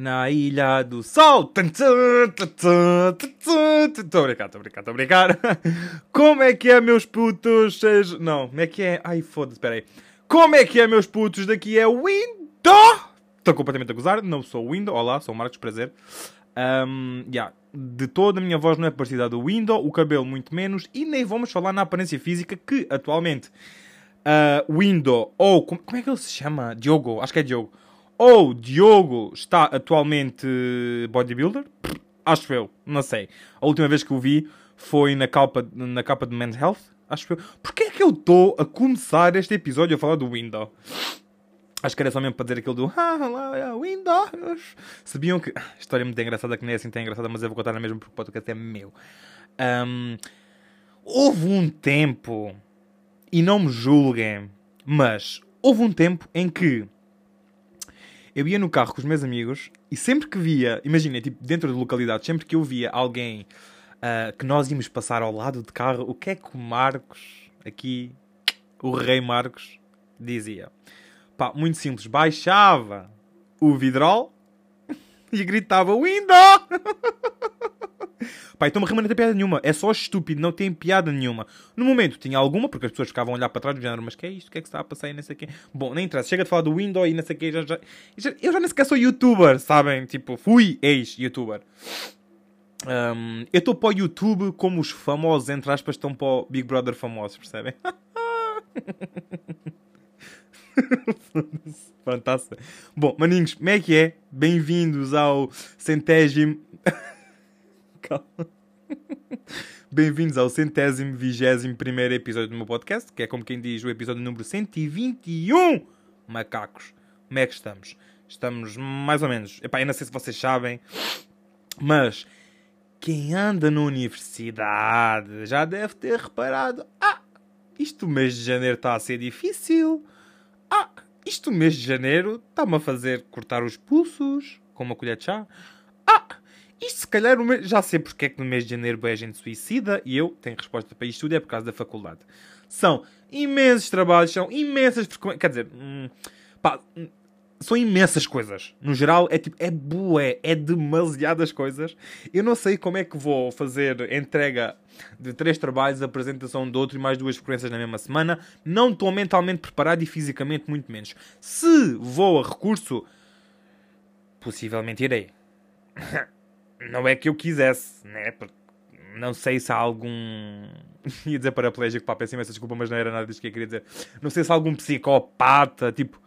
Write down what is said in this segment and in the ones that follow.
na Ilha do Sol. Estou a brincar, estou a brincar, estou a brincar. Como é que é, meus putos? Não, como é que é? Ai, foda-se, espera aí. Como é que é, meus putos? Daqui é Window. Estou completamente a gozar, não sou Window. Olá, sou o Marcos, prazer. Um, yeah. De toda a minha voz não é parecida à do Window, o cabelo muito menos, e nem vamos falar na aparência física que atualmente uh, Window, ou como, como é que ele se chama? Diogo, acho que é Diogo ou Diogo está atualmente bodybuilder? Acho eu, não sei. A última vez que o vi foi na capa, na capa de Men's Health. Acho eu. Porquê é que eu estou a começar este episódio a falar do Windows? Acho que era só mesmo para dizer aquilo do ah, é Windows. Sabiam que. História muito engraçada, que nem é assim tão engraçada, mas eu vou contar na mesma porque o podcast é meu. Um, houve um tempo, e não me julguem, mas houve um tempo em que eu ia no carro com os meus amigos e sempre que via, imagina, tipo, dentro da localidade, sempre que eu via alguém uh, que nós íamos passar ao lado de carro, o que é que o Marcos, aqui, o rei Marcos, dizia? Pá, muito simples, baixava o vidrol e gritava Window! Pá, então rima não tem piada nenhuma. É só estúpido, não tem piada nenhuma. No momento tinha alguma, porque as pessoas ficavam a olhar para trás do género, mas que é isto? O que é que está a passar aí? Não sei o. Bom, nem interessa. Chega de falar do Windows e não sei o. Já, já, já, eu já nem sequer sou youtuber, sabem? Tipo, fui ex-youtuber. Um, eu estou para o YouTube como os famosos, entre aspas, estão para o Big Brother famosos, percebem? Fantástico. Bom, maninhos, como é que é? Bem-vindos ao centésimo. Bem-vindos ao centésimo, vigésimo primeiro episódio do meu podcast, que é como quem diz o episódio número 121. Macacos, como é que estamos? Estamos mais ou menos. Epá, eu não sei se vocês sabem, mas quem anda na universidade já deve ter reparado. Ah, isto mês de janeiro está a ser difícil. Ah, isto mês de janeiro está-me a fazer cortar os pulsos com uma colher de chá. Isto se calhar já sei porque é que no mês de janeiro a gente suicida e eu tenho resposta para isto tudo, é por causa da faculdade. São imensos trabalhos, são imensas. Quer dizer, hum, pá, hum, são imensas coisas. No geral, é tipo, é bué, é demasiadas coisas. Eu não sei como é que vou fazer entrega de três trabalhos, apresentação de outro e mais duas frequências na mesma semana. Não estou mentalmente preparado e fisicamente muito menos. Se vou a recurso, possivelmente irei. não é que eu quisesse, né? Porque não sei se há algum. ia dizer paraplégico, pá, peço imensa desculpa, mas não era nada disso que eu queria dizer. Não sei se há algum psicopata, tipo.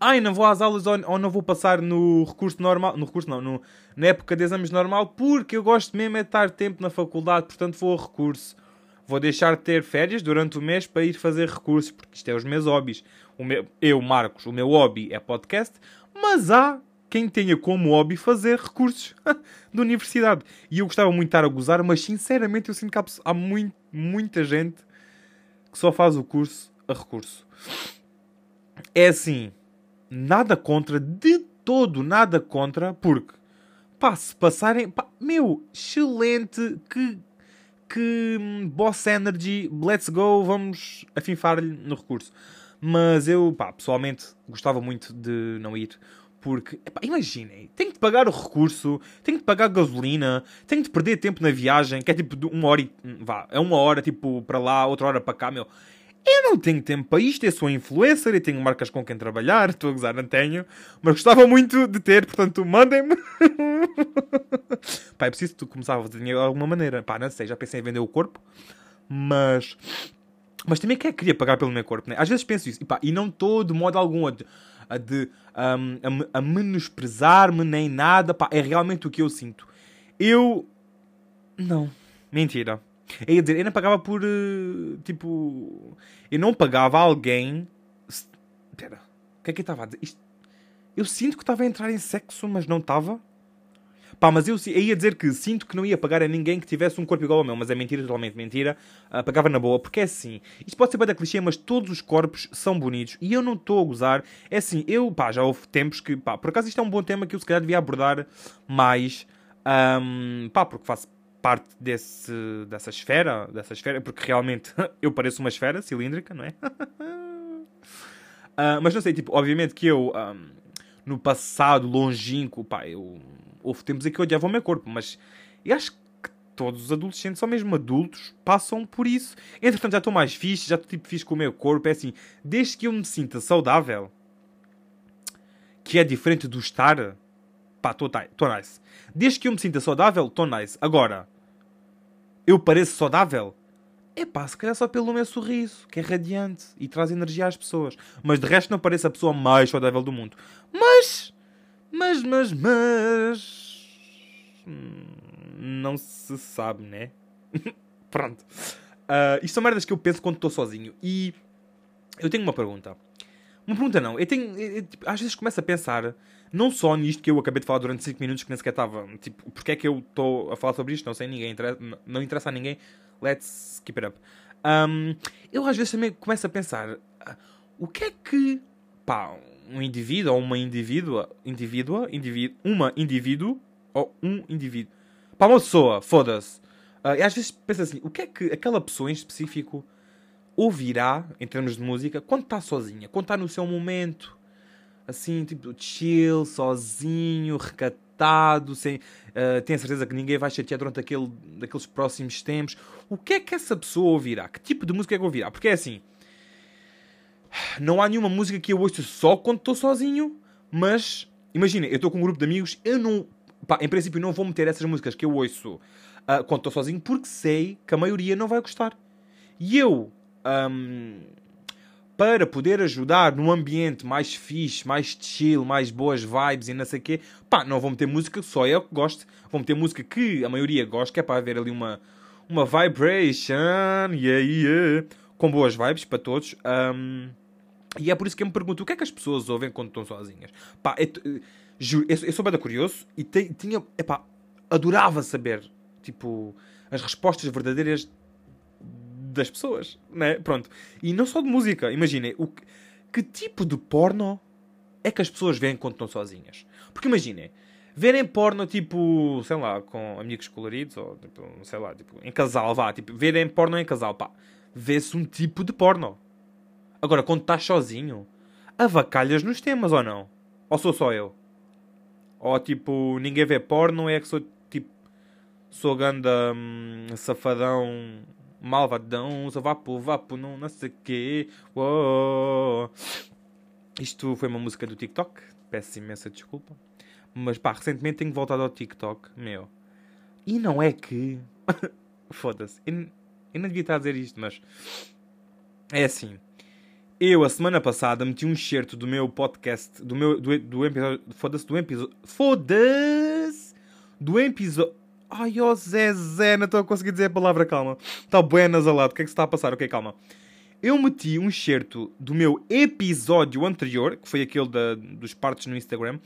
Ai, não vou às aulas ou, ou não vou passar no recurso normal. No recurso não, no, na época de exames normal, porque eu gosto mesmo é de estar tempo na faculdade, portanto vou a recurso. Vou deixar de ter férias durante o mês para ir fazer recursos, porque isto é os meus hobbies. O meu, eu, Marcos, o meu hobby é podcast, mas há quem tenha como hobby fazer recursos da universidade. E eu gostava muito de estar a gozar, mas sinceramente eu sinto que há, muito, muita gente que só faz o curso a recurso. É assim, nada contra, de todo nada contra, porque pá, se passarem, pá, meu, excelente, que, que hum, boss energy, let's go, vamos afinfar-lhe no recurso. Mas eu, pá, pessoalmente gostava muito de não ir porque, epá, imaginem, tenho de pagar o recurso, tenho de pagar gasolina, tenho de perder tempo na viagem, que é tipo uma hora e. vá, é uma hora tipo para lá, outra hora para cá, meu. Eu não tenho tempo para isto, eu sou influencer e tenho marcas com quem trabalhar, estou a gozar, não tenho, mas gostava muito de ter, portanto, mandem-me. Pá, é preciso começar a fazer dinheiro de alguma maneira. Pá, não sei, já pensei em vender o corpo, mas. Mas também quem é que queria pagar pelo meu corpo, né? Às vezes penso isso, e, pá, e não estou de modo algum a a, de, um, a, a menosprezar-me nem nada. Pá, é realmente o que eu sinto. Eu. Não. Mentira. É ia dizer, eu não pagava por. Uh, tipo. Eu não pagava alguém. Espera. O que é que eu estava a dizer? Isto... Eu sinto que estava a entrar em sexo, mas não estava. Pá, mas eu, eu, ia dizer que sinto que não ia pagar a ninguém que tivesse um corpo igual ao meu, mas é mentira, totalmente mentira. Uh, pagava na boa, porque é assim. Isto pode ser bem da clichê, mas todos os corpos são bonitos e eu não estou a gozar. É assim, eu, pá, já houve tempos que, pá, por acaso isto é um bom tema que eu se calhar devia abordar mais. Um, pá, porque faço parte desse, dessa esfera, dessa esfera, porque realmente eu pareço uma esfera cilíndrica, não é? uh, mas não sei, tipo, obviamente que eu. Um, no passado longínquo, pá, eu, houve tempos em que eu odiava o meu corpo, mas eu acho que todos os adolescentes, ou mesmo adultos, passam por isso. Entretanto, já estou mais fixe, já estou tipo fixe com o meu corpo, é assim, desde que eu me sinta saudável, que é diferente do estar, pá, estou nice. Desde que eu me sinta saudável, estou nice. Agora, eu pareço saudável? É pá, se calhar só pelo meu sorriso, que é radiante e traz energia às pessoas. Mas de resto não pareço a pessoa mais saudável do mundo. Mas, mas, mas, mas. Não se sabe, né? Pronto. Uh, isto são merdas que eu penso quando estou sozinho. E eu tenho uma pergunta. Uma pergunta não. Eu tenho. Eu, tipo, às vezes começo a pensar não só nisto que eu acabei de falar durante 5 minutos, que nem sequer estava. Tipo, porque é que eu estou a falar sobre isto? Não sei, ninguém interessa, não interessa a ninguém. Let's keep it up. Um, eu às vezes também começo a pensar: ah, o que é que. pá, um indivíduo ou uma indivídua. indivídua, indivíduo, uma indivíduo ou um indivíduo. Pá, uma pessoa, foda-se. Uh, e às vezes penso assim: o que é que aquela pessoa em específico ouvirá, em termos de música, quando está sozinha, quando está no seu momento assim, tipo, chill, sozinho, recatado, sem, uh, tem a certeza que ninguém vai chatear durante aquele, aqueles próximos tempos. O que é que essa pessoa ouvirá? Que tipo de música é que ouvirá? Porque é assim, não há nenhuma música que eu ouço só quando estou sozinho, mas imagina, eu estou com um grupo de amigos, eu não, pá, em princípio não vou meter essas músicas que eu ouço uh, quando estou sozinho, porque sei que a maioria não vai gostar. E eu, um, para poder ajudar num ambiente mais fixe, mais chill, mais boas vibes e não sei o quê, pá, não vou meter música só eu que gosto, vou meter música que a maioria gosta, que é para haver ali uma, uma vibration, yeah, yeah, com boas vibes para todos. Um, e é por isso que eu me pergunto o que é que as pessoas ouvem quando estão sozinhas. Pá, eu, juro, eu, eu sou bem curioso e te, tinha, epá, adorava saber, tipo, as respostas verdadeiras das pessoas, né? Pronto. E não só de música. Imaginem, o que, que tipo de porno é que as pessoas veem quando estão sozinhas? Porque imaginem, verem porno tipo, sei lá, com amigos coloridos ou tipo, sei lá, tipo, em casal, vá, tipo, verem porno em casal, pá, vê-se um tipo de porno. Agora, quando estás sozinho, avacalhas nos temas ou não? Ou sou só eu? Ou tipo, ninguém vê porno, é que sou tipo, sou ganda hum, safadão malvadão, só vapo, vapo, não, não sei o quê. Isto foi uma música do TikTok, peço imensa desculpa. Mas pá, recentemente tenho voltado ao TikTok, meu. E não é que. Foda-se. Eu não devia estar a dizer isto, mas. É assim. Eu, a semana passada, meti um excerto do meu podcast, do meu. do, do episódio. Foda-se, do episódio. Foda-se! Do episódio. Ai, ó oh, Zé Zé, não estou a conseguir dizer a palavra, calma. Está bem nasalado, o que é que se está a passar? Ok, calma. Eu meti um excerto do meu episódio anterior, que foi aquele da, dos partes no Instagram,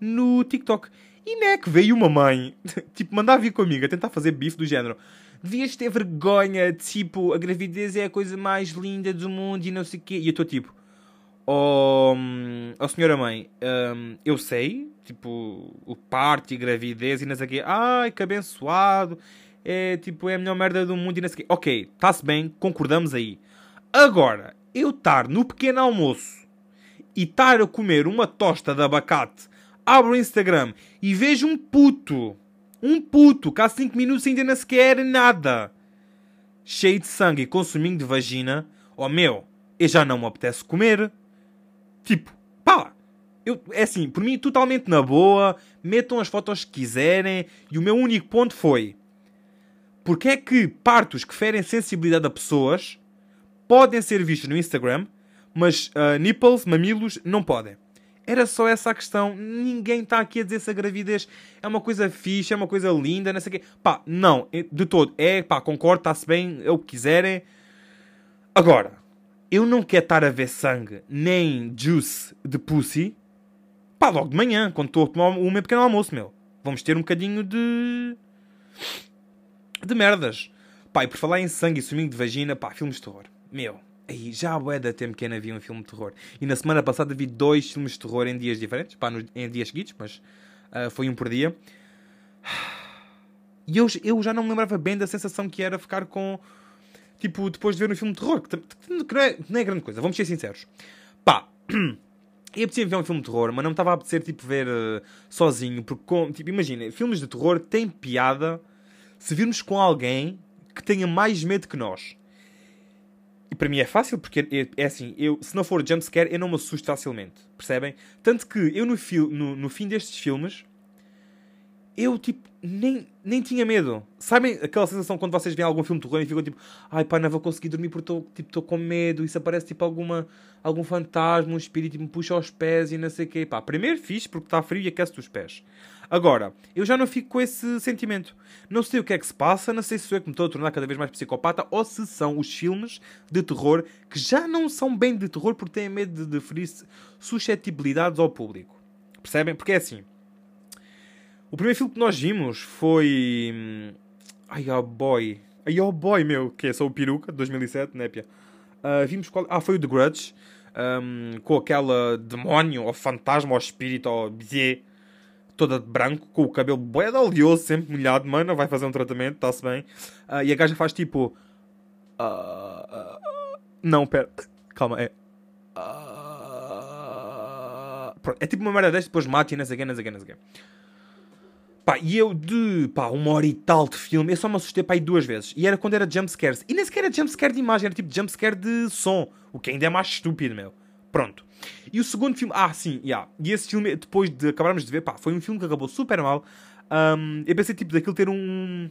no TikTok. E não é que veio uma mãe, tipo, mandar vir comigo a tentar fazer bife do género. Devias ter vergonha, tipo, a gravidez é a coisa mais linda do mundo e não sei o quê. E eu estou tipo, oh, oh senhora mãe, um, eu sei, tipo, o parto e gravidez e não sei o quê. Ai, que abençoado. É tipo, é a melhor merda do mundo e não sei o quê. Ok, está-se bem, concordamos aí. Agora, eu estar no pequeno almoço e estar a comer uma tosta de abacate, abro o Instagram e vejo um puto, um puto, há 5 minutos ainda não sequer nada, cheio de sangue e consumindo de vagina, oh meu, eu já não me apetece comer. Tipo, pá, eu, é assim, por mim, totalmente na boa, metam as fotos que quiserem, e o meu único ponto foi: porque é que partos que ferem sensibilidade a pessoas podem ser vistos no Instagram, mas uh, nipples, mamilos, não podem? Era só essa a questão. Ninguém está aqui a dizer se a gravidez é uma coisa fixe, é uma coisa linda, não sei o quê. Pá, não, de todo. É, pá, concordo, está-se bem, é o que quiserem. Agora, eu não quero estar a ver sangue nem juice de pussy pá, logo de manhã, quando estou a tomar o meu pequeno almoço, meu. Vamos ter um bocadinho de. de merdas. Pá, e por falar em sangue e suminho de vagina, pá, filmes de terror. Meu, aí já há bué da tempo que eu um filme de terror. E na semana passada vi dois filmes de terror em dias diferentes, pá, no, em dias seguidos, mas uh, foi um por dia. E eu, eu já não me lembrava bem da sensação que era ficar com Tipo, depois de ver um filme de terror, que, que, não, é, não é grande coisa, vamos ser sinceros. Pá, E apetecia ver um filme de terror, mas não me estava a apetecer tipo, ver uh, sozinho, porque, com, tipo, imagina, filmes de terror têm piada se virmos com alguém que tenha mais medo que nós. E para mim é fácil, porque é, é assim, eu, se não for jumpscare, eu não me assusto facilmente, percebem? Tanto que eu no, no, no fim destes filmes, eu, tipo, nem, nem tinha medo. Sabem aquela sensação quando vocês veem algum filme de terror e ficam tipo, ai pá, não vou conseguir dormir porque estou tipo, com medo. Isso aparece tipo alguma, algum fantasma, um espírito tipo, me puxa aos pés e não sei o quê. Pá, primeiro fixe porque está frio e aquece os pés. Agora, eu já não fico com esse sentimento. Não sei o que é que se passa, não sei se sou eu que me estou a tornar cada vez mais psicopata ou se são os filmes de terror que já não são bem de terror porque têm medo de deferir suscetibilidades ao público. Percebem? Porque é assim. O primeiro filme que nós vimos foi. Hum, ai, oh boy. Ai, oh boy, meu. Que é só o Peruca, de 2007, né, Pia? Uh, vimos qual. Ah, foi o The Grudge. Um, com aquela demónio, ou fantasma, ou espírito, ou bié, toda de branco, com o cabelo boé oleoso, sempre molhado, mano, vai fazer um tratamento, está-se bem. Uh, e a gaja faz tipo. Uh, não, pera. Calma, é. É tipo uma merda desta, depois mate e não sei o quê, não. Pá, e eu de pá, uma hora e tal de filme, eu só me assustei pá, aí duas vezes. E era quando era jumpscares. E nem sequer era jumpscare de imagem, era tipo jumpscare de som. O que ainda é mais estúpido, meu. Pronto. E o segundo filme, ah, sim, yeah. E esse filme, depois de acabarmos de ver, pá, foi um filme que acabou super mal. Um, eu pensei, tipo, daquilo ter um,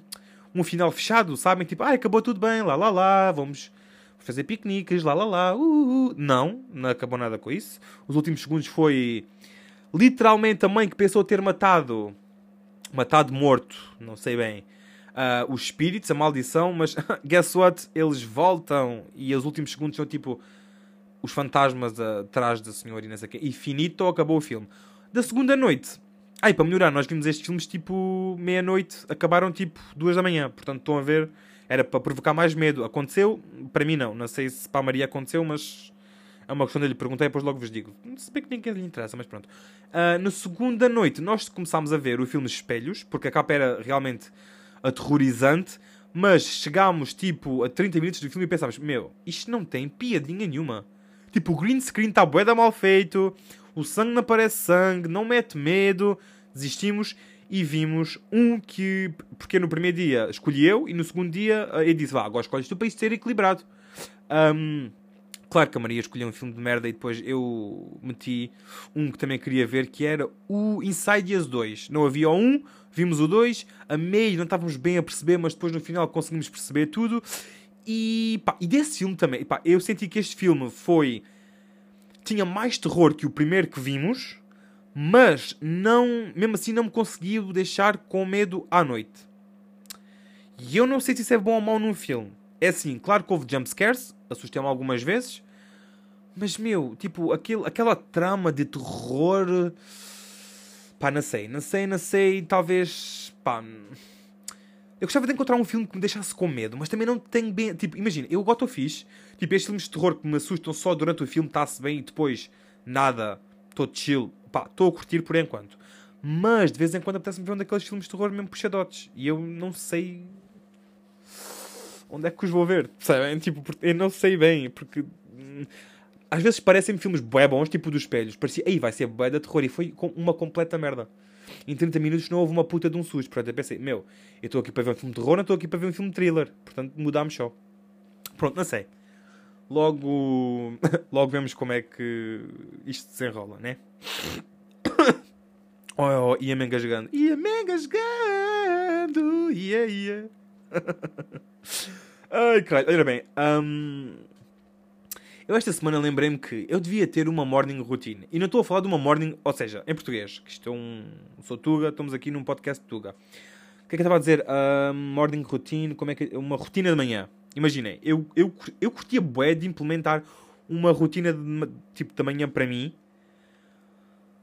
um final fechado, sabem? Tipo, ah, acabou tudo bem, lá, lá, lá, vamos fazer piqueniques, lá, lá, lá. Uh, uh. Não, não acabou nada com isso. Os últimos segundos foi literalmente a mãe que pensou ter matado matado morto, não sei bem, uh, os espíritos, a maldição, mas guess what? Eles voltam e os últimos segundos são tipo os fantasmas atrás da senhora e não sei o quê. E finito, acabou o filme. Da segunda noite, ai, para melhorar, nós vimos estes filmes tipo meia-noite, acabaram tipo duas da manhã, portanto estão a ver, era para provocar mais medo. Aconteceu? Para mim não, não sei se para a Maria aconteceu, mas é uma questão de lhe perguntei, depois logo vos digo. Se bem que ninguém lhe interessa, mas pronto. Uh, na segunda noite, nós começámos a ver o filme Espelhos, porque a capa era realmente aterrorizante, mas chegámos tipo a 30 minutos do filme e pensámos: Meu, isto não tem piadinha nenhuma. Tipo, o green screen está bué da mal feito, o sangue não parece sangue, não mete medo. Desistimos e vimos um que, porque no primeiro dia escolhi eu e no segundo dia ele disse: Vá, agora escolhes tu para isto ser equilibrado. Um, Claro que a Maria escolheu um filme de merda e depois eu meti um que também queria ver, que era o Insidious 2. Não havia 1, vimos o 2, a meio não estávamos bem a perceber, mas depois no final conseguimos perceber tudo. E, pá, e desse filme também, pá, eu senti que este filme foi... Tinha mais terror que o primeiro que vimos, mas não, mesmo assim não me conseguiu deixar com medo à noite. E eu não sei se isso é bom ou mau num filme. É assim, claro que houve jumpscares, assustei-me algumas vezes, mas meu, tipo, aquele, aquela trama de terror. Pá, não sei, não sei, não sei, talvez. Pá. Eu gostava de encontrar um filme que me deixasse com medo, mas também não tenho bem. Tipo, imagina, eu gosto fixe. Tipo, estes filmes de terror que me assustam só durante o filme, está-se bem e depois nada, estou chill. Pá, estou a curtir por enquanto. Mas de vez em quando apetece-me ver um daqueles filmes de terror mesmo puxadotes. E eu não sei onde é que os vou ver? Percebem? Tipo, eu não sei bem, porque hum, às vezes parecem filmes bué bons, tipo dos espelhos. Parecia, aí vai ser bué de terror e foi uma completa merda. Em 30 minutos não houve uma puta de um susto. Portanto, eu pensei, meu, eu estou aqui para ver um filme de terror, não estou aqui para ver um filme de thriller. Portanto, mudámos só. Pronto, não sei. Logo, logo vemos como é que isto se desenrola, né? Oh, oh, ia-me engasgando. Ia-me engasgando. Ia, ia. Ai, caralho. Olha bem, um, eu esta semana lembrei-me que eu devia ter uma morning routine. E não estou a falar de uma morning, ou seja, em português, que isto é um. Sou Tuga, estamos aqui num podcast de Tuga. O que é que eu estava a dizer? Um, morning routine, como é que. Uma rotina de manhã. Imaginem, eu, eu, eu curtia bué de implementar uma rotina de, tipo, de manhã para mim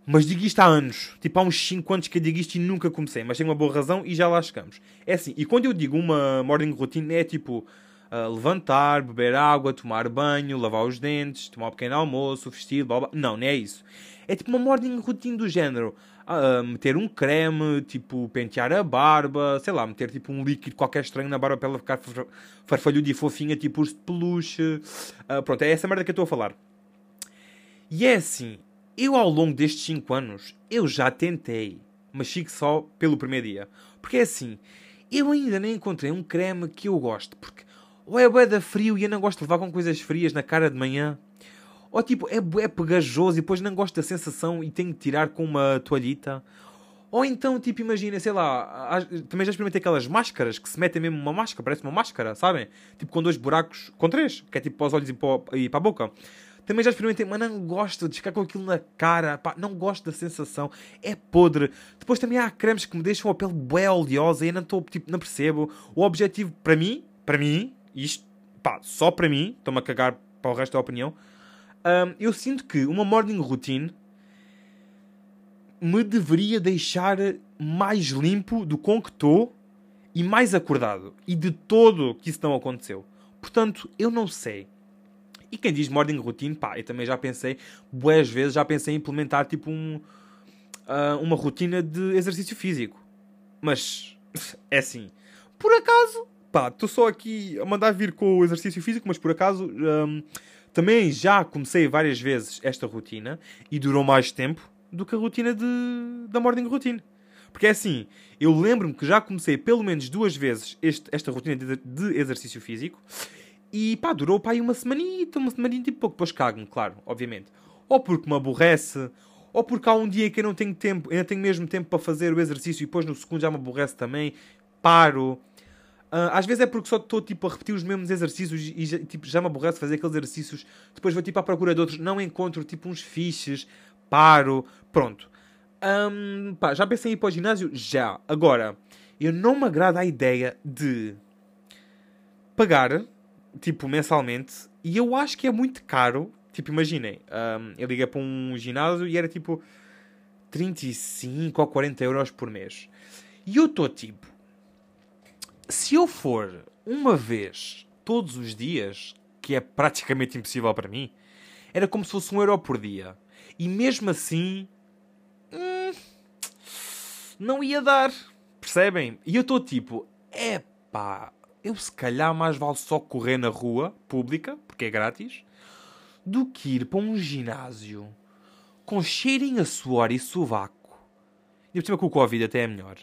mas digo isto há anos. Tipo, há uns 5 anos que eu digo isto e nunca comecei. Mas tenho uma boa razão e já lá chegamos. É assim, e quando eu digo uma morning routine é tipo... Uh, levantar, beber água, tomar banho, lavar os dentes, tomar um pequeno almoço, vestir, blá blá. Não, não é isso. É tipo uma morning routine do género. Uh, meter um creme, tipo, pentear a barba, sei lá, meter tipo um líquido qualquer estranho na barba para ela ficar farfalhuda e fofinha, tipo urso de peluche. Uh, pronto, é essa merda que eu estou a falar. E é assim, eu ao longo destes 5 anos, eu já tentei, mas fico só pelo primeiro dia. Porque é assim, eu ainda nem encontrei um creme que eu gosto, porque ou é bué da frio e eu não gosto de levar com coisas frias na cara de manhã, ou tipo, é bué pegajoso e depois não gosto da sensação e tenho de tirar com uma toalhita. Ou então, tipo, imagina, sei lá, também já experimentei aquelas máscaras que se metem mesmo uma máscara, parece uma máscara, sabem? Tipo com dois buracos, com três, que é tipo para os olhos e para, e para a boca. Também já experimentei, mas não gosto de ficar com aquilo na cara, pá, não gosto da sensação, é podre. Depois também há cremes que me deixam a pele bué oleosa e eu não estou, tipo, não percebo. O objetivo, para mim, para mim, isto, pá, só para mim, estou-me a cagar para o resto da opinião, um, eu sinto que uma morning routine me deveria deixar mais limpo do com que estou e mais acordado. E de todo que isso não aconteceu. Portanto, eu não sei. E quem diz morning routine, pá, eu também já pensei, boas vezes já pensei em implementar tipo um, uh, uma rotina de exercício físico. Mas, é assim, por acaso, pá, estou só aqui a mandar vir com o exercício físico, mas por acaso um, também já comecei várias vezes esta rotina e durou mais tempo do que a rotina de, da morning routine. Porque é assim, eu lembro-me que já comecei pelo menos duas vezes este, esta rotina de, de, exercício físico e pá, durou pá aí uma semanita, uma semanita e pouco. Depois cago-me, claro, obviamente. Ou porque me aborrece, ou porque há um dia que eu não tenho tempo, ainda tenho mesmo tempo para fazer o exercício e depois no segundo já me aborrece também, paro. Uh, às vezes é porque só estou tipo, a repetir os mesmos exercícios e já, tipo, já me aborrece fazer aqueles exercícios. Depois vou tipo, à procura de outros, não encontro tipo uns fiches, paro, pronto. Um, pá, já pensei em ir para o ginásio? Já. Agora, eu não me agrada a ideia de pagar, tipo, mensalmente, e eu acho que é muito caro. Tipo, imaginem, um, eu liguei para um ginásio e era tipo 35 ou 40 euros por mês. E eu estou tipo, se eu for uma vez todos os dias, que é praticamente impossível para mim, era como se fosse um euro por dia. E mesmo assim, hum, não ia dar. Percebem? E eu estou tipo, epá, eu se calhar mais vale só correr na rua pública, porque é grátis, do que ir para um ginásio com cheirinho a suor e sovaco. E por cima com o Covid até é melhor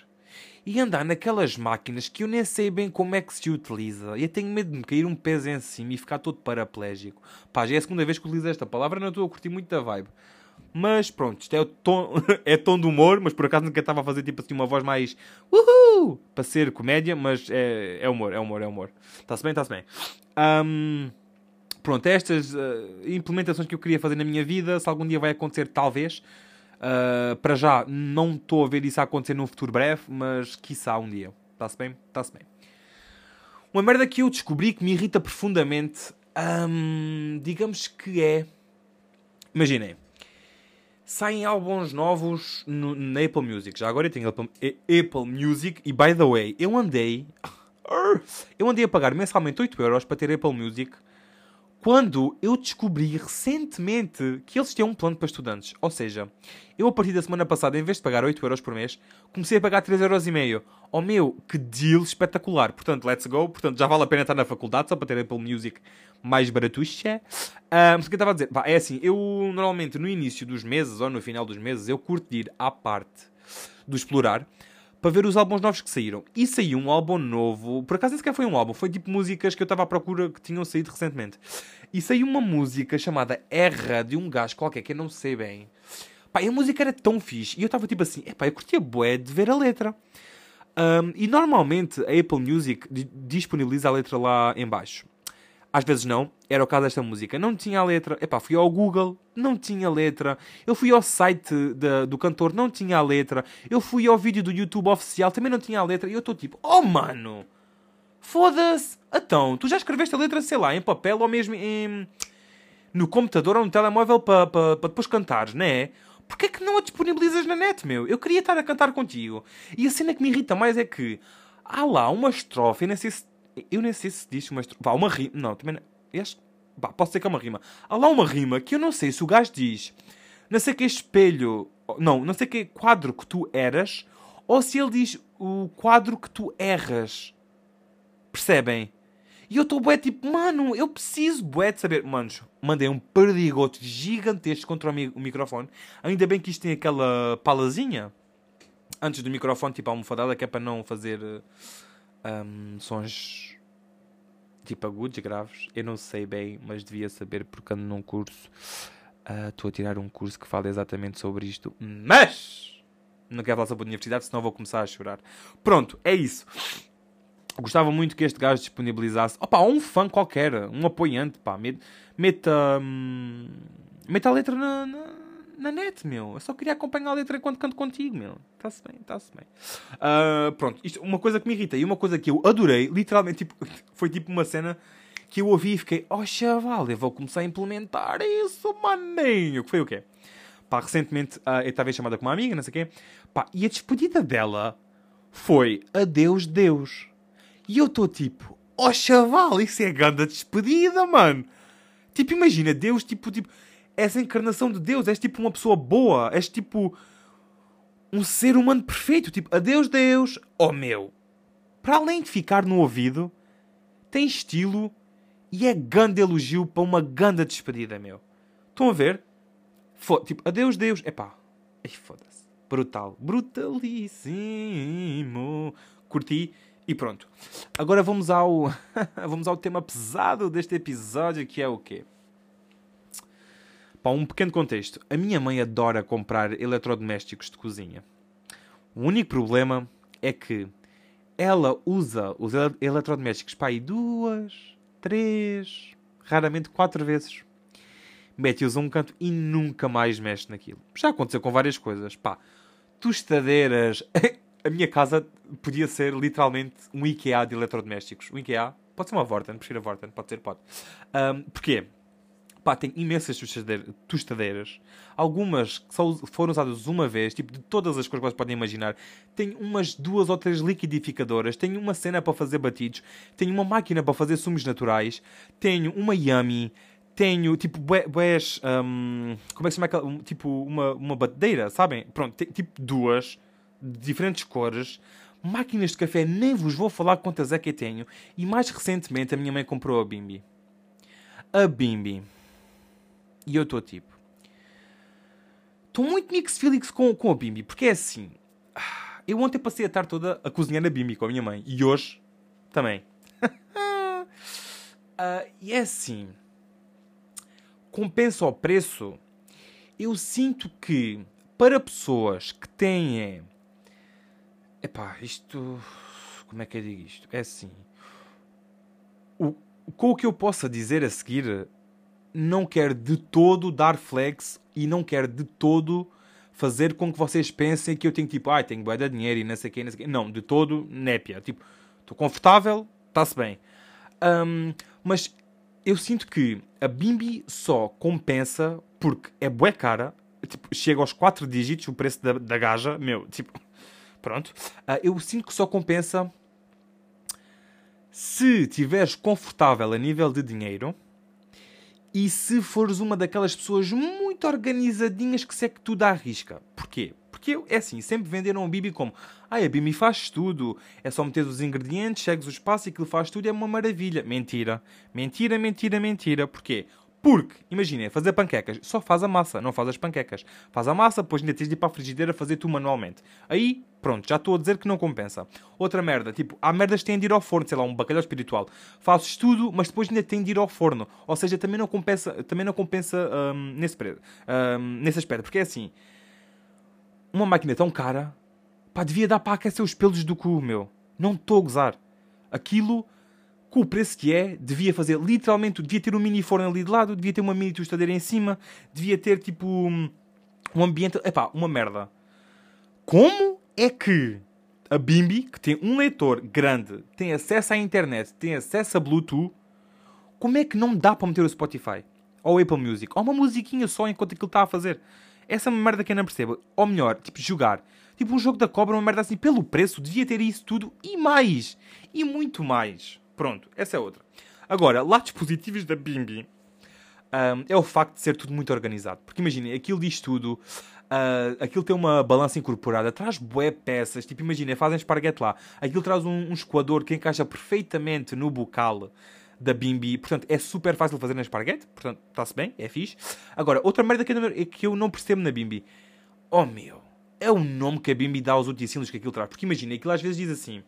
e andar naquelas máquinas que eu nem sei bem como é que se utiliza. Eu tenho medo de me cair um peso em cima e ficar todo paraplégico. Pá, já é a segunda vez que utilizo esta palavra, não estou a curtir muito da vibe. Mas pronto, isto é, o tom, é tom de humor, mas por acaso nunca estava a fazer tipo assim uma voz mais uhul para ser comédia, mas é, é humor, é humor, é humor. Está-se bem, está-se bem. Um, pronto, é estas uh, implementações que eu queria fazer na minha vida, se algum dia vai acontecer, talvez. Uh, para já, não estou a ver isso a acontecer num futuro breve, mas quiçá um dia. Está-se bem? Está-se bem. Uma merda que eu descobri que me irrita profundamente, hum, digamos que é. Imaginem, saem álbuns novos no, na Apple Music. Já agora eu tenho Apple, Apple Music e, by the way, eu andei. Eu andei a pagar mensalmente 8 euros para ter Apple Music quando eu descobri recentemente que eles têm um plano para estudantes. Ou seja, eu a partir da semana passada, em vez de pagar 8 euros por mês, comecei a pagar 3 euros e meio. Oh meu, que deal espetacular. Portanto, let's go. Portanto, já vale a pena estar na faculdade só para ter Apple Music mais baratuxa. Uh, mas o que eu estava a dizer? é assim, eu normalmente no início dos meses ou no final dos meses, eu curto ir à parte do explorar para ver os álbuns novos que saíram. E saiu um álbum novo, por acaso nem sequer foi um álbum, foi tipo músicas que eu estava à procura que tinham saído recentemente. E saiu uma música chamada Erra de um gajo qualquer que eu não sei bem. Pá, e a música era tão fixe. E eu estava tipo assim, epá, eu curtia bué de ver a letra. Um, e normalmente a Apple Music disponibiliza a letra lá em baixo. Às vezes não, era o caso desta música. Não tinha a letra. Epá, fui ao Google, não tinha letra. Eu fui ao site de, do cantor, não tinha a letra. Eu fui ao vídeo do YouTube oficial, também não tinha a letra. E eu estou tipo, oh mano, foda-se. Então, tu já escreveste a letra, sei lá, em papel ou mesmo em, no computador ou no telemóvel para pa, pa depois cantares, não é? Porquê é que não a disponibilizas na net, meu? Eu queria estar a cantar contigo. E a cena que me irrita mais é que há lá uma estrofe, nem sei se eu nem sei se diz uma estrofe. Vá, uma rima. Não, também não. Vá, posso dizer que é uma rima. Há lá uma rima que eu não sei se o gajo diz. Não sei que espelho. Não, não sei que quadro que tu eras. Ou se ele diz o quadro que tu erras. Percebem? E eu estou bué tipo, mano, eu preciso bué de saber. Manos, mandei um perdigoto gigantesco contra o, mi o microfone. Ainda bem que isto tem aquela palazinha antes do microfone, tipo a almofadada, que é para não fazer um, sons tipo agudos, graves. Eu não sei bem, mas devia saber porque ando num curso. Ah, estou uh, a tirar um curso que fala exatamente sobre isto. Mas não quero falar sobre a universidade, senão vou começar a chorar. Pronto, é isso. Gostava muito que este gajo disponibilizasse. Opa, um fã qualquer, um apoiante, pá. Meta. Hum, meta a letra na, na, na, net, meu. Eu só queria acompanhar a letra enquanto canto contigo, meu. Está-se bem, está-se bem. Uh, pronto, isto, uma coisa que me irrita e uma coisa que eu adorei, literalmente, tipo, foi tipo uma cena que eu ouvi e fiquei, oh chaval, eu vou começar a implementar isso, maninho. Que foi o quê? Pá, recentemente uh, eu estava chamada com uma amiga, não sei o quê. Pá, e a despedida dela foi Adeus Deus. E eu estou tipo, oh chaval, isso é grande despedida, mano. Tipo, imagina, Deus, tipo, tipo, és a encarnação de Deus, és tipo uma pessoa boa, és tipo um ser humano perfeito. Tipo, adeus, Deus, oh meu. Para além de ficar no ouvido, tem estilo e é grande elogio para uma grande despedida, meu. Estão a ver? Foda tipo, adeus, Deus. Epá, Ai, foda-se. Brutal. Brutalíssimo. Curti. E pronto. Agora vamos ao vamos ao tema pesado deste episódio, que é o quê? Para um pequeno contexto. A minha mãe adora comprar eletrodomésticos de cozinha. O único problema é que ela usa os eletrodomésticos para aí duas, três, raramente quatro vezes. Mete-os a um canto e nunca mais mexe naquilo. Já aconteceu com várias coisas. Pá, tostadeiras, a minha casa podia ser literalmente um IKEA de eletrodomésticos. Um IKEA, pode ser uma Vorten, prefiro a Vorten, pode ser, pode. Um, porquê? Pá, tem imensas tostadeiras. Algumas que só foram usadas uma vez, tipo, de todas as coisas que vocês podem imaginar. Tem umas duas ou três liquidificadoras. Tenho uma cena para fazer batidos. Tenho uma máquina para fazer sumos naturais. Tenho uma Yummy. Tenho, tipo, bués... Um, como é que se chama aquela... Tipo, uma, uma batedeira, sabem? Pronto, tem, tipo, duas de diferentes cores. Máquinas de café, nem vos vou falar quantas é que eu tenho. E mais recentemente a minha mãe comprou a Bimbi. A Bimbi. E eu estou tipo. Estou muito mix feelings com, com a Bimbi, porque é assim. Eu ontem passei a tarde toda a cozinhar na Bimbi com a minha mãe. E hoje também. uh, e é assim. Compensa o preço. Eu sinto que para pessoas que têm Epá, isto. Como é que eu digo isto? É assim. O, com o que eu possa dizer a seguir, não quero de todo dar flex e não quero de todo fazer com que vocês pensem que eu tenho tipo, ai, ah, tenho bué de dinheiro e não sei o quê, não. Não, de todo, népia. Tipo, estou confortável, está-se bem. Um, mas eu sinto que a Bimbi só compensa porque é bué cara. Tipo, chega aos 4 dígitos o preço da, da gaja. Meu, tipo Pronto. Uh, eu sinto que só compensa se estiveres confortável a nível de dinheiro e se fores uma daquelas pessoas muito organizadinhas que segue tudo à risca. Porquê? Porque é assim, sempre venderam a Bibi como ah, a Bibi faz tudo, é só meter os ingredientes, segues o espaço e aquilo faz tudo, é uma maravilha. Mentira. Mentira, mentira, mentira. Porquê? Porque, imagina, fazer panquecas, só faz a massa, não faz as panquecas. Faz a massa, depois ainda tens de ir para a frigideira fazer tu manualmente. Aí, pronto, já estou a dizer que não compensa. Outra merda, tipo, há merdas que têm de ir ao forno, sei lá, um bacalhau espiritual. Fazes tudo, mas depois ainda tem de ir ao forno. Ou seja, também não compensa, também não compensa um, nesse, um, nesse aspecto. Porque é assim, uma máquina tão cara, pá, devia dar para aquecer os pelos do cu, meu. Não estou a gozar. Aquilo com o preço que é, devia fazer literalmente, devia ter um mini forno ali de lado, devia ter uma mini tostadeira em cima, devia ter tipo um, um ambiente. Epá, uma merda. Como é que a Bimbi, que tem um leitor grande, tem acesso à internet, tem acesso a Bluetooth, como é que não dá para meter o Spotify? Ou Apple Music? Ou uma musiquinha só enquanto aquilo está a fazer? Essa é merda que eu não percebo. Ou melhor, tipo, jogar. Tipo, um jogo da cobra, uma merda assim, pelo preço, devia ter isso tudo e mais. E muito mais. Pronto, essa é outra. Agora, lados positivos da Bimbi um, é o facto de ser tudo muito organizado. Porque imaginem, aquilo diz tudo, uh, aquilo tem uma balança incorporada, traz bué peças, tipo imaginem, fazem esparguete lá, aquilo traz um, um escoador que encaixa perfeitamente no bocal da bimbi. Portanto, é super fácil fazer na esparguete. Portanto, está-se bem, é fixe. Agora, outra merda que eu que eu não percebo na bimbi. Oh, meu. É o nome que a bimbi dá aos utensílios que aquilo traz. Porque imagina, aquilo às vezes diz assim...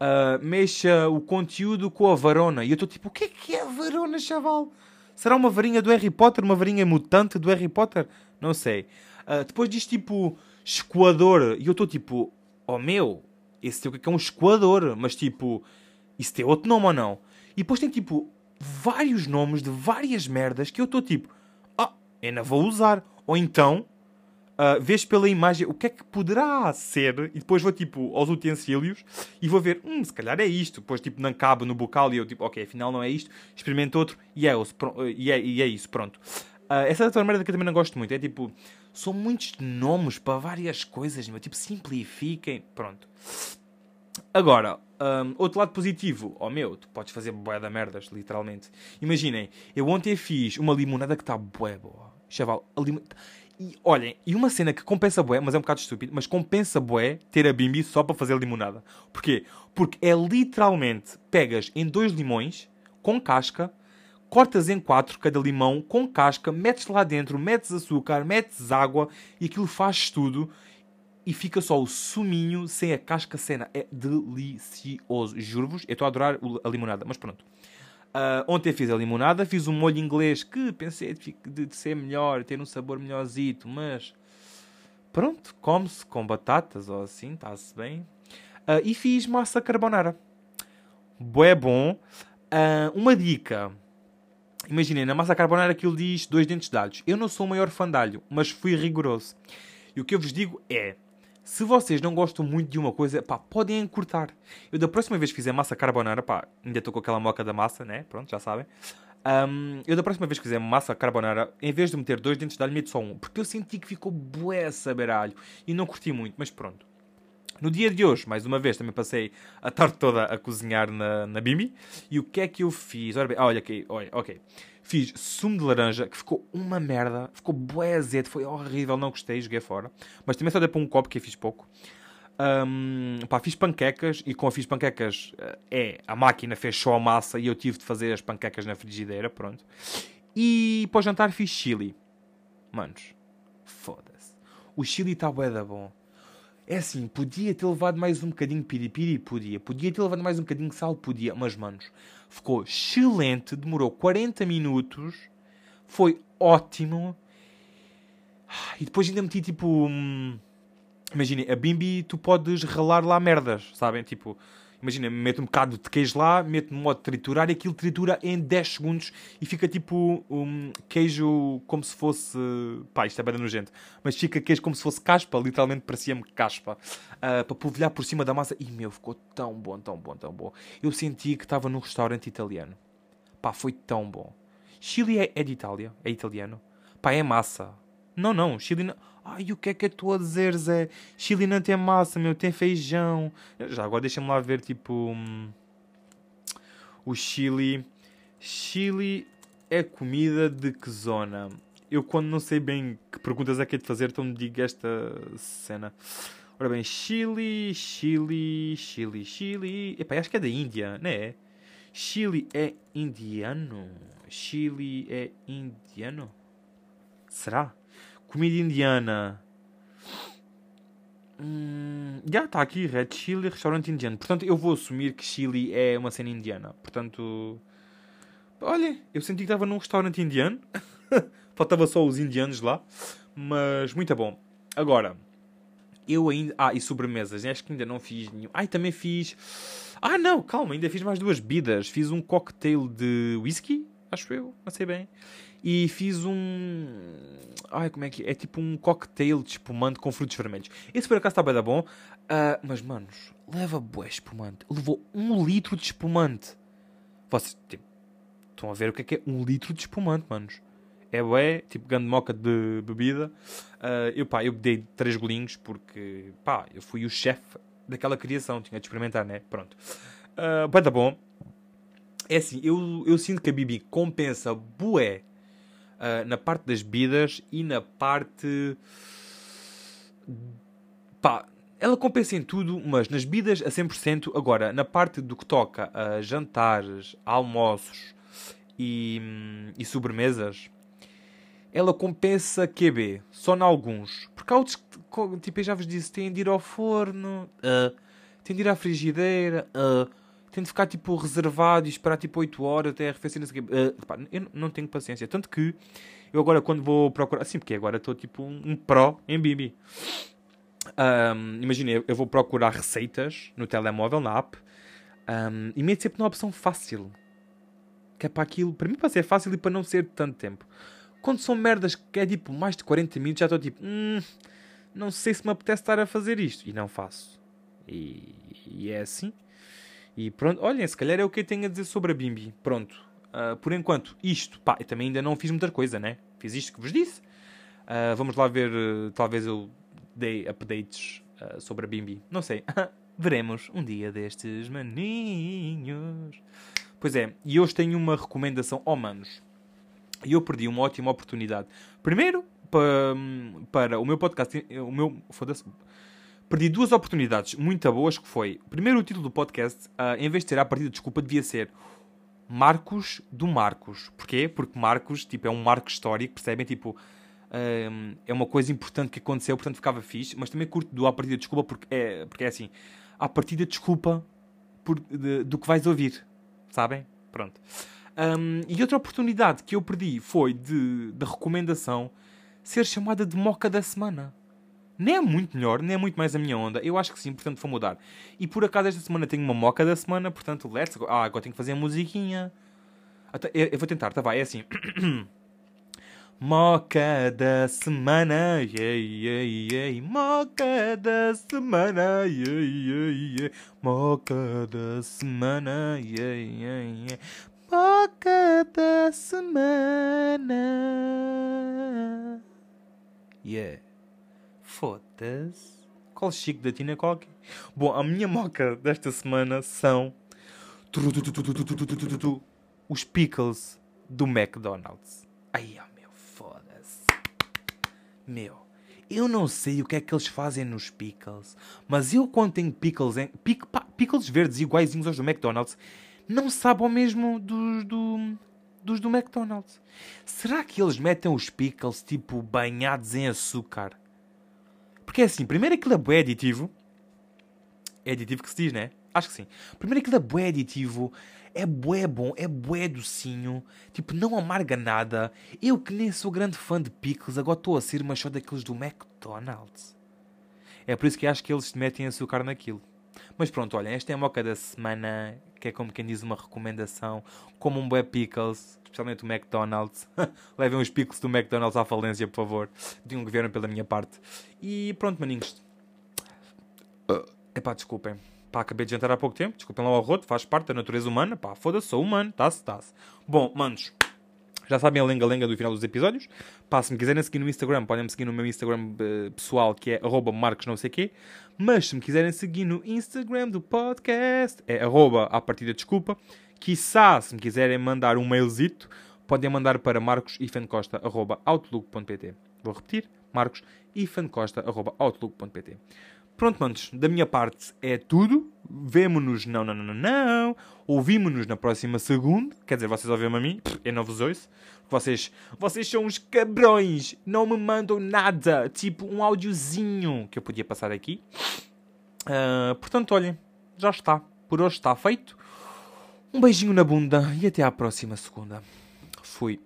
ah, mexa o conteúdo com a varona. E eu estou tipo, o que é que é a varona, chaval? Será uma varinha do Harry Potter? Uma varinha mutante do Harry Potter? Não sei. Ah, depois diz tipo escoador. E eu estou tipo, oh meu, esse tem o que é um escoador? Mas tipo, isso tem outro nome ou não? E depois tem tipo vários nomes de várias merdas que eu estou tipo, ah, eu não vou usar. Ou então, ah, vês pela imagem o que é que poderá ser e depois vou tipo aos utensílios e vou ver, hum, se calhar é isto. Depois tipo não cabe no bocal e eu tipo, ok, afinal não é isto, experimento outro e é, e é, e é isso, pronto. Ah, essa é outra merda que eu também não gosto muito. É tipo, são muitos nomes para várias coisas, meu. Tipo, simplifiquem. Pronto. Agora, hum, outro lado positivo. Oh meu, tu podes fazer bué da merdas, literalmente. Imaginem, eu ontem fiz uma limonada que está bué boa. Chaval, a limo... E olhem, e uma cena que compensa bué, mas é um bocado estúpido, mas compensa bué ter a bimbi só para fazer limonada. Porquê? Porque é literalmente, pegas em dois limões, com casca, cortas em quatro cada limão com casca, metes lá dentro, metes açúcar, metes água e aquilo faz tudo e fica só o suminho sem a casca cena. É delicioso. Juro-vos, eu estou a adorar a limonada, mas pronto. Ah, ontem fiz a limonada, fiz um molho inglês que pensei de, de- de ser melhor, ter um sabor melhorzito, mas pronto, come-se com batatas ou assim, está-se bem. Ah, e fiz massa carbonara. Bué bom. Ah, uma dica. Imaginem, na massa carbonara aquilo diz dois dentes de alhos. Eu não sou o maior fã de alho, mas fui rigoroso. E o que eu vos digo é, se vocês não gostam muito de uma coisa, pá, podem encurtar. Eu da próxima vez que fizer massa carbonara, pá, ainda estou com aquela moca da massa, né? Pronto, já sabem. Ahm, eu da próxima vez que fizer massa carbonara, em vez de meter dois dentes de alho, meto só um. Porque eu senti que ficou bué saber alho. E não curti muito, mas pronto. No dia de hoje, mais uma vez, também passei a tarde toda a cozinhar na, na Bimbi. E o que é que eu fiz? Ora bem, ah, olha aqui, olha, ok. Fiz sumo de laranja, que ficou uma merda. Ficou bué azedo, foi horrível, não gostei, joguei fora. Mas também só dei para um copo, que eu fiz pouco. Ahm, pá, fiz panquecas e com a fiz panquecas eh, é a máquina só a massa e eu tive de fazer as panquecas na frigideira, pronto. E para o jantar fiz chili. Manos, foda-se. O chili está bué da bom. É assim, podia ter levado mais um bocadinho de piripiri? Podia. Podia ter levado mais um bocadinho de sal? Podia. Mas, manos, ficou excelente. Demorou 40 minutos. Foi ótimo. E depois ainda meti, tipo... hum, Imaginem, a bimbi tu podes ralar lá merdas, sabem? Tipo, imagina, meto um bocado de queijo lá, meto no modo triturar e aquilo tritura em 10 segundos e fica tipo um queijo como se fosse. Pá, isto é bem nojento, mas fica queijo como se fosse caspa, literalmente parecia-me caspa, ah, para polvilhar por cima da massa. E meu, ficou tão bom, tão bom, tão bom. Eu senti que estava num restaurante italiano. Pá, foi tão bom. Chile é, é de Itália? É italiano? Pá, é massa. Não, não, Chile não. Ai, o que é que eu estou a dizer, Zé? Chile não tem massa, meu, tem feijão. Já agora deixa-me lá ver, tipo. hum, O Chile. Chile é comida de que zona? Eu, quando não sei bem que perguntas é que é de fazer, então me digo esta cena. Ora bem, Chile, Chile, Chile, Chile. Epá, acho que é da Índia, não é? Chile é indiano? Chile é indiano? Será? Comida indiana. Hum, já está aqui, Red Chile, restaurante indiano. Portanto, eu vou assumir que Chile é uma cena indiana. Portanto, olha, eu senti que estava num restaurante indiano. Faltava só os indianos lá. Mas muito bom. Agora, eu ainda. Ah, e sobremesas. Acho que ainda não fiz nenhum. Ai, também fiz. Ah, não, calma, ainda fiz mais duas bebidas. Fiz um cocktail de whisky, acho eu, não sei bem. E fiz um. Ai, como é que é? É tipo um cocktail de espumante com frutos vermelhos. Esse por acaso está bem da bom. Ah, mas, manos, leva bué espumante. Levou um litro de espumante. Vocês, tipo, estão a ver o que é que é um litro de espumante, manos. É bué, tipo, grande moca de bebida. Ah, eu, pá, eu dei três golinhos porque, pá, eu fui o chefe daquela criação. Tinha de experimentar, né? Pronto. Uh, bué da bom. É assim, eu, eu sinto que a Bibi compensa bué uh, na parte das bebidas e na parte... Pá, ela compensa em tudo, mas nas bebidas a 100%. Agora, na parte do que toca a jantares, almoços e, e sobremesas, ela compensa QB, só em alguns. Porque há outros que, tipo, eu já vos disse, têm de ir ao forno, uh, têm de ir à frigideira, uh, têm de ficar, tipo, reservado e esperar, tipo, 8 horas até arrefecer, não. Uh, eu não tenho paciência. Tanto que eu agora, quando vou procurar... Assim, porque agora estou, tipo, um, um pró em Bibi. Um, Imagina, eu vou procurar receitas no telemóvel, na app, um, e meto sempre na opção fácil. Que é para aquilo, para mim para ser fácil e para não ser tanto tempo. Quando são merdas que é tipo mais de 40 minutos, já estou tipo, hum, não sei se me apetece estar a fazer isto. E não faço. E, e é assim. E pronto, olhem, se calhar é o que eu tenho a dizer sobre a Bimbi. Pronto. Uh, por enquanto, isto, pá, eu também ainda não fiz muita coisa, né? Fiz isto que vos disse. Uh, vamos lá ver, uh, talvez eu dei updates sobre a Bimbi. Não sei. Veremos um dia destes maninhos. Pois é, e hoje tenho uma recomendação. Oh, manos, e eu perdi uma ótima oportunidade. Primeiro, para, para o meu podcast, o meu, foda-se, perdi duas oportunidades muito boas, que foi, primeiro o título do podcast, uh, em vez de ser a partida de desculpa, devia ser Marcos do Marcos. Porquê? Porque Marcos, tipo, é um marco histórico, percebem? Tipo, um, é uma coisa importante que aconteceu, portanto ficava fixe, mas também curto do a partida de desculpa porque é, porque é assim, a partida de desculpa por, de, do que vais ouvir, sabem? Pronto. Um, e outra oportunidade que eu perdi foi de, de recomendação ser chamada de moca da semana. Nem é muito melhor, nem é muito mais a minha onda. Eu acho que sim, portanto vou mudar. E por acaso esta semana tenho uma moca da semana, portanto let's go. Ah, agora tenho que fazer a musiquinha. Eu vou tentar, tá vai, é assim. Moca da semana, yeah, yeah, yeah. Moca da semana, yeah. Moca da semana, yeah. Moca da semana. Yeah. Foda-se. Qual chique da Tina qualquer? Bom, a minha moca desta semana são os pickles do McDonald's. Ai, oh, meu, foda-se. Meu, eu não sei o que é que eles fazem nos pickles, mas eu quando tenho pickles, em, pick, pickles verdes iguaizinhos aos do McDonald's, não sabe ao mesmo dos do, dos do McDonald's. Será que eles metem os pickles tipo banhados em açúcar? Porque é assim, primeiro aquilo é bué aditivo. É aditivo que se diz, né? Acho que sim. Primeiro aquilo é bué aditivo. É bué bom, é bué docinho. Tipo, não amarga nada. Eu que nem sou grande fã de pickles, agora estou a ser uma só daqueles do McDonald's. É por isso que acho que eles metem açúcar naquilo. Mas pronto, olhem, esta é a moca da semana, que é como quem diz uma recomendação. Como um bué pickles, especialmente o McDonald's. Levem os pickles do McDonald's à falência, por favor. Digam que vieram pela minha parte. E pronto, maninhos. Epá, desculpem. Pá, acabei de jantar há pouco tempo. Desculpem lá o arroto, faz parte da natureza humana. Pá, foda-se, sou humano. Tá-se, tá-se. Bom, manos. Já sabem a lenga-lenga do final dos episódios. Pá, se me quiserem seguir no Instagram, podem me seguir no meu Instagram uh, pessoal, que é arroba marcos não sei quê. Mas se me quiserem seguir no Instagram do podcast, é arroba a partida desculpa. Quiçá, se me quiserem mandar um mailzito, podem mandar para marcosifancosta.outlook.pt Vou repetir, marcosifancosta.outlook.pt Pronto, manos, da minha parte é tudo. Vemo-nos, não, não, não, não. Ouvimos-nos na próxima segunda. Quer dizer, vocês ouvem-me a mim, eu não vos ouço. Vocês, vocês são uns cabrões, não me mandam nada. Tipo um áudiozinho que eu podia passar aqui. Uh, portanto, olhem, já está. Por hoje está feito. Um beijinho na bunda e até à próxima segunda. Fui.